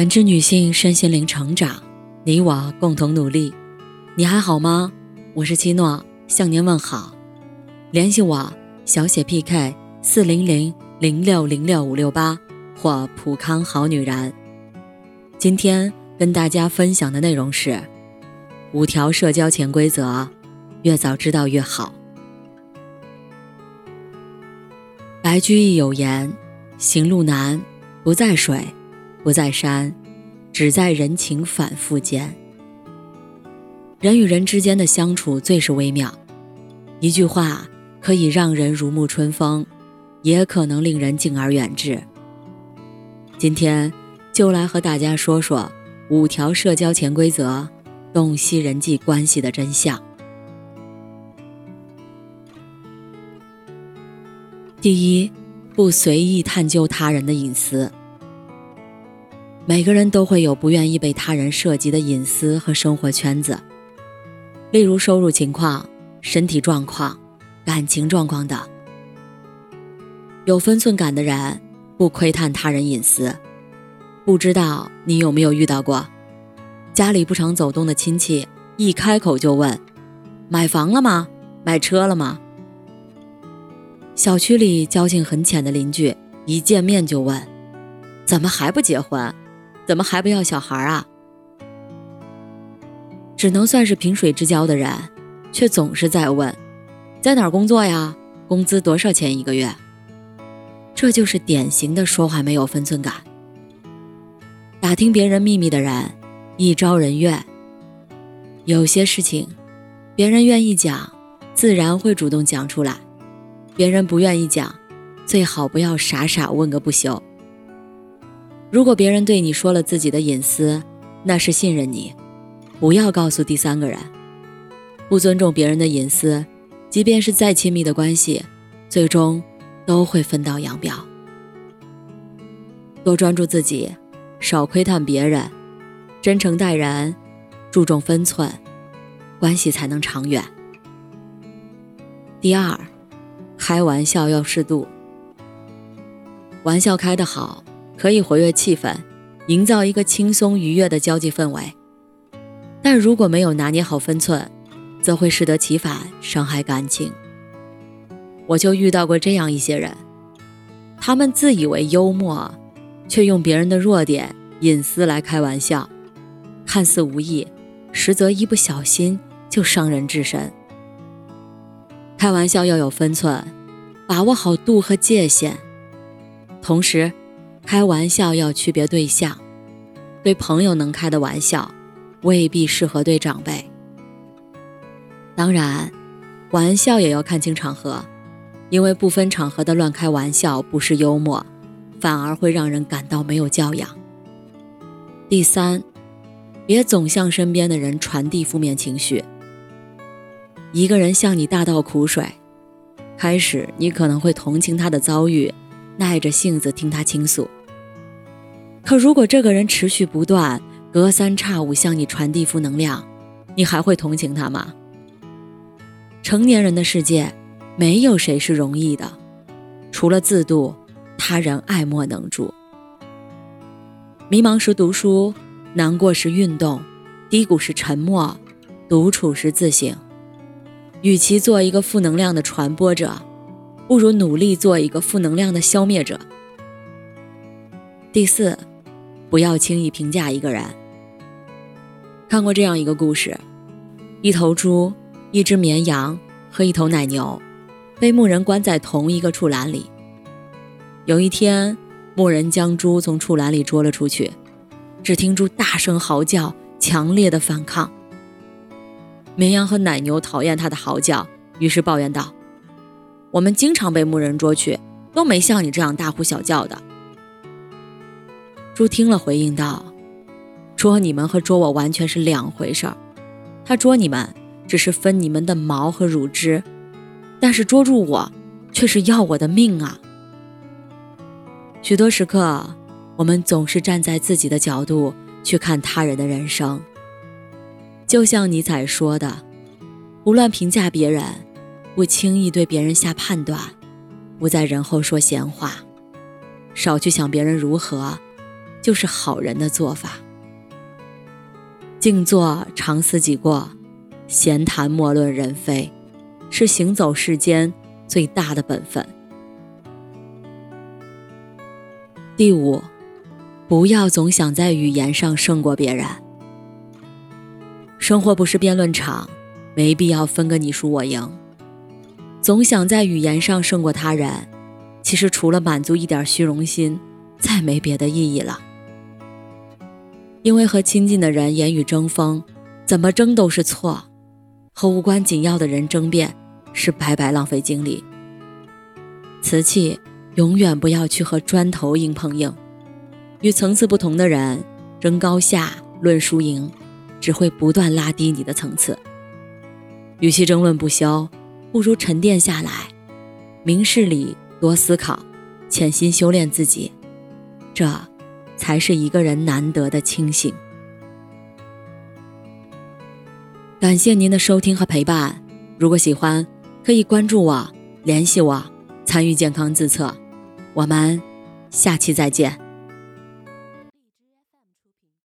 感知女性身心灵成长，你我共同努力。你还好吗？我是七诺，向您问好。联系我小写 PK 四零零零六零六五六八或普康好女人。今天跟大家分享的内容是五条社交潜规则，越早知道越好。白居易有言：“行路难，不在水，不在山，只在人情反复间。”人与人之间的相处最是微妙，一句话可以让人如沐春风，也可能令人敬而远之。今天就来和大家说说五条社交潜规则，洞悉人际关系的真相。第一，不随意探究他人的隐私。每个人都会有不愿意被他人涉及的隐私和生活圈子，例如收入情况、身体状况、感情状况等。有分寸感的人不窥探他人隐私。不知道你有没有遇到过，家里不常走动的亲戚一开口就问：“买房了吗？买车了吗？”小区里交情很浅的邻居，一见面就问：“怎么还不结婚？怎么还不要小孩啊？”只能算是萍水之交的人，却总是在问：“在哪儿工作呀？工资多少钱一个月？”这就是典型的说话没有分寸感。打听别人秘密的人，一招人怨。有些事情，别人愿意讲，自然会主动讲出来。别人不愿意讲，最好不要傻傻问个不休。如果别人对你说了自己的隐私，那是信任你，不要告诉第三个人。不尊重别人的隐私，即便是再亲密的关系，最终都会分道扬镳。多专注自己，少窥探别人，真诚待人，注重分寸，关系才能长远。第二。开玩笑要适度，玩笑开得好，可以活跃气氛，营造一个轻松愉悦的交际氛围。但如果没有拿捏好分寸，则会适得其反，伤害感情。我就遇到过这样一些人，他们自以为幽默，却用别人的弱点、隐私来开玩笑，看似无意，实则一不小心就伤人至深。开玩笑要有分寸，把握好度和界限。同时，开玩笑要区别对象，对朋友能开的玩笑，未必适合对长辈。当然，玩笑也要看清场合，因为不分场合的乱开玩笑不是幽默，反而会让人感到没有教养。第三，别总向身边的人传递负面情绪。一个人向你大倒苦水，开始你可能会同情他的遭遇，耐着性子听他倾诉。可如果这个人持续不断，隔三差五向你传递负能量，你还会同情他吗？成年人的世界，没有谁是容易的，除了自渡，他人爱莫能助。迷茫时读书，难过时运动，低谷时沉默，独处时自省。与其做一个负能量的传播者，不如努力做一个负能量的消灭者。第四，不要轻易评价一个人。看过这样一个故事：一头猪、一只绵羊和一头奶牛，被牧人关在同一个畜栏里。有一天，牧人将猪从畜栏里捉了出去，只听猪大声嚎叫，强烈的反抗。绵羊和奶牛讨厌他的嚎叫，于是抱怨道：“我们经常被牧人捉去，都没像你这样大呼小叫的。”猪听了，回应道：“捉你们和捉我完全是两回事儿。他捉你们只是分你们的毛和乳汁，但是捉住我却是要我的命啊！”许多时刻，我们总是站在自己的角度去看他人的人生。就像尼采说的：“不乱评价别人，不轻易对别人下判断，不在人后说闲话，少去想别人如何，就是好人的做法。静坐常思己过，闲谈莫论人非，是行走世间最大的本分。第五，不要总想在语言上胜过别人。生活不是辩论场，没必要分个你输我赢。总想在语言上胜过他人，其实除了满足一点虚荣心，再没别的意义了。因为和亲近的人言语争锋，怎么争都是错；和无关紧要的人争辩，是白白浪费精力。瓷器永远不要去和砖头硬碰硬，与层次不同的人争高下、论输赢，只会不断拉低你的层次。与其争论不休，不如沉淀下来，明事理，多思考，潜心修炼自己。这。才是一个人难得的清醒。感谢您的收听和陪伴，如果喜欢，可以关注我、联系我、参与健康自测。我们下期再见。